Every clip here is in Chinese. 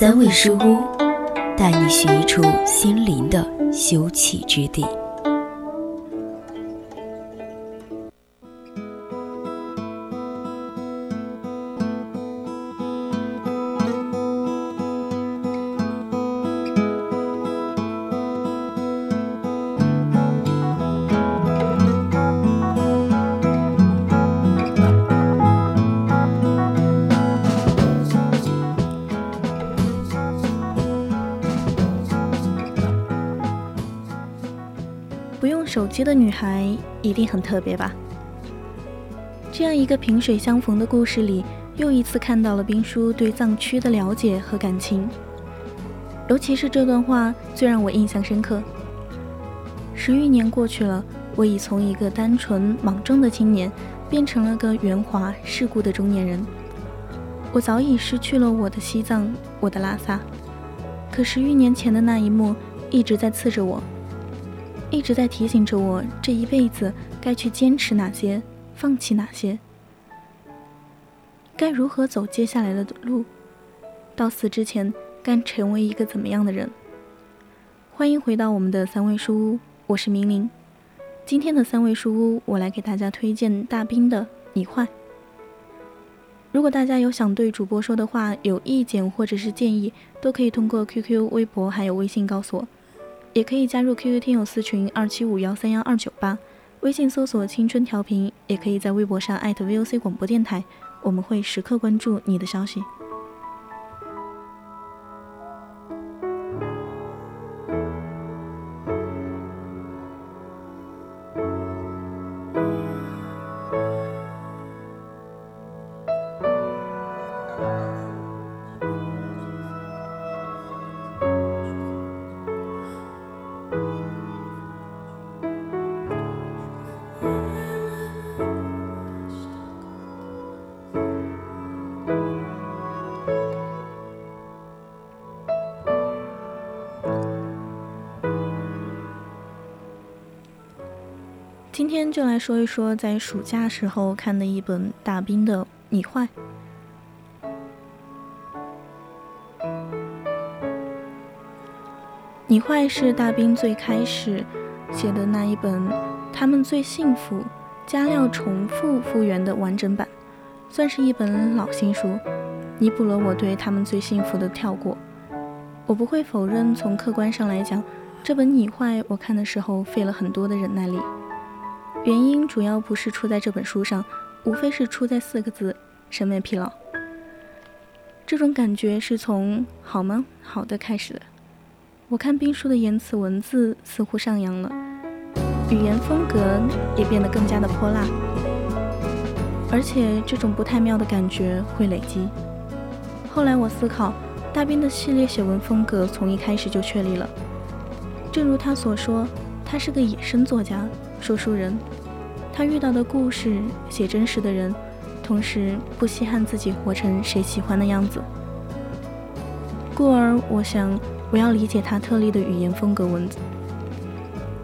三味书屋，带你寻一处心灵的休憩之地。不用手机的女孩一定很特别吧？这样一个萍水相逢的故事里，又一次看到了兵叔对藏区的了解和感情。尤其是这段话最让我印象深刻。十余年过去了，我已从一个单纯莽撞的青年，变成了个圆滑世故的中年人。我早已失去了我的西藏，我的拉萨。可十余年前的那一幕，一直在刺着我。一直在提醒着我，这一辈子该去坚持哪些，放弃哪些，该如何走接下来的路，到死之前该成为一个怎么样的人？欢迎回到我们的三味书屋，我是明玲。今天的三味书屋，我来给大家推荐大兵的《你坏》。如果大家有想对主播说的话、有意见或者是建议，都可以通过 QQ、微博还有微信告诉我。也可以加入 QQ 听友私群二七五幺三幺二九八，微信搜索“青春调频”，也可以在微博上艾特 VOC 广播电台，我们会时刻关注你的消息。今天就来说一说在暑假时候看的一本大兵的《你坏》。《你坏》是大兵最开始写的那一本，他们最幸福，加料重复复原的完整版，算是一本老新书，弥补了我对他们最幸福的跳过。我不会否认，从客观上来讲，这本《你坏》我看的时候费了很多的忍耐力。原因主要不是出在这本书上，无非是出在四个字：审美疲劳。这种感觉是从“好吗？好的”开始的。我看兵书的言辞文字似乎上扬了，语言风格也变得更加的泼辣，而且这种不太妙的感觉会累积。后来我思考，大兵的系列写文风格从一开始就确立了。正如他所说，他是个野生作家。说书人，他遇到的故事写真实的人，同时不稀罕自己活成谁喜欢的样子。故而，我想我要理解他特例的语言风格文字，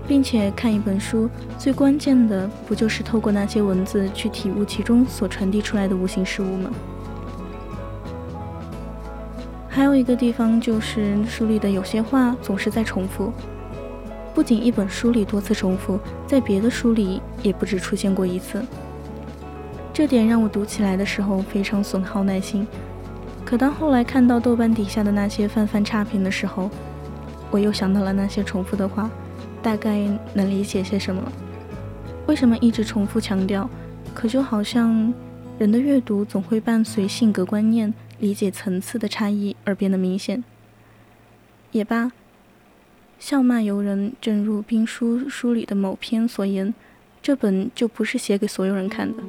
并且看一本书，最关键的不就是透过那些文字去体悟其中所传递出来的无形事物吗？还有一个地方就是书里的有些话总是在重复。不仅一本书里多次重复，在别的书里也不止出现过一次。这点让我读起来的时候非常损耗耐心。可当后来看到豆瓣底下的那些泛泛差评的时候，我又想到了那些重复的话，大概能理解些什么。为什么一直重复强调？可就好像人的阅读总会伴随性格观念、理解层次的差异而变得明显。也罢。笑骂游人，正如兵书书里的某篇所言，这本就不是写给所有人看的。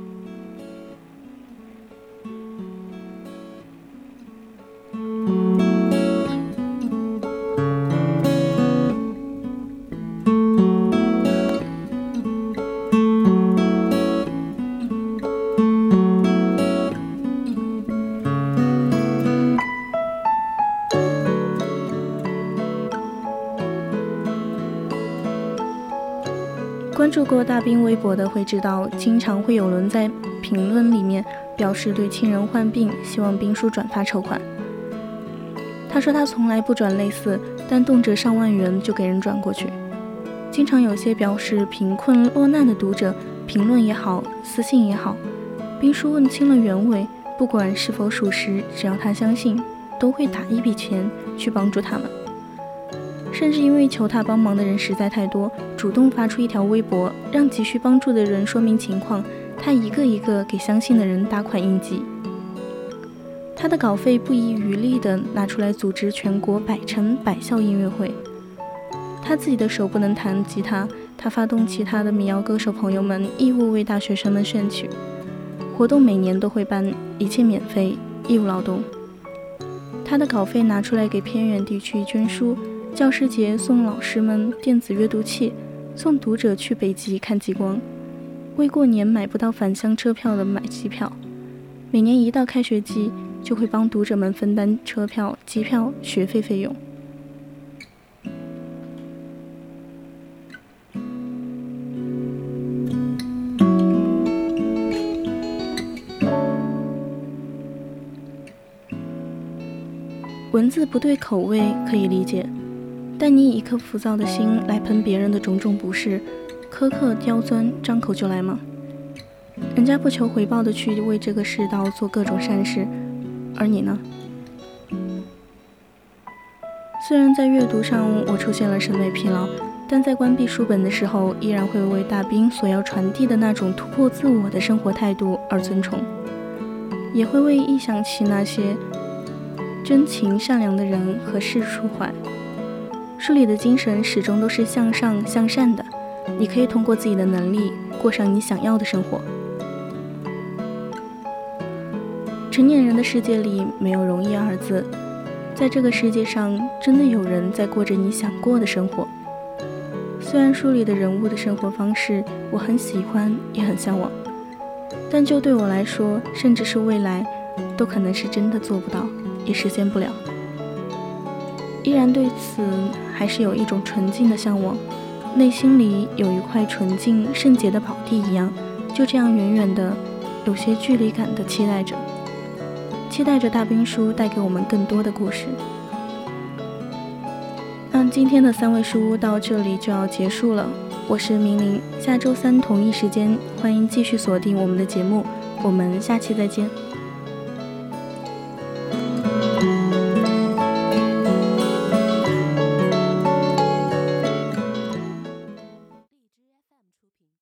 关注过大兵微博的会知道，经常会有人在评论里面表示对亲人患病，希望兵叔转发筹款。他说他从来不转类似，但动辄上万元就给人转过去。经常有些表示贫困落难的读者评论也好，私信也好，兵叔问清了原委，不管是否属实，只要他相信，都会打一笔钱去帮助他们。甚至因为求他帮忙的人实在太多，主动发出一条微博，让急需帮助的人说明情况，他一个一个给相信的人打款应急。他的稿费不遗余力地拿出来组织全国百城百校音乐会。他自己的手不能弹吉他，他发动其他的民谣歌手朋友们义务为大学生们选曲。活动每年都会办，一切免费，义务劳动。他的稿费拿出来给偏远地区捐书。教师节送老师们电子阅读器，送读者去北极看极光，为过年买不到返乡车票的买机票。每年一到开学季，就会帮读者们分担车票、机票、学费费用。文字不对口味可以理解。但你以一颗浮躁的心来喷别人的种种不是，苛刻刁钻，张口就来吗？人家不求回报的去为这个世道做各种善事，而你呢？虽然在阅读上我出现了审美疲劳，但在关闭书本的时候，依然会为大兵所要传递的那种突破自我的生活态度而尊崇，也会为一想起那些真情善良的人和事抒怀。书里的精神始终都是向上向善的，你可以通过自己的能力过上你想要的生活。成年人的世界里没有容易二字，在这个世界上真的有人在过着你想过的生活。虽然书里的人物的生活方式我很喜欢也很向往，但就对我来说，甚至是未来，都可能是真的做不到，也实现不了。依然对此还是有一种纯净的向往，内心里有一块纯净圣洁的宝地一样，就这样远远的，有些距离感的期待着，期待着大兵叔带给我们更多的故事。那今天的三位书屋到这里就要结束了，我是明玲，下周三同一时间欢迎继续锁定我们的节目，我们下期再见。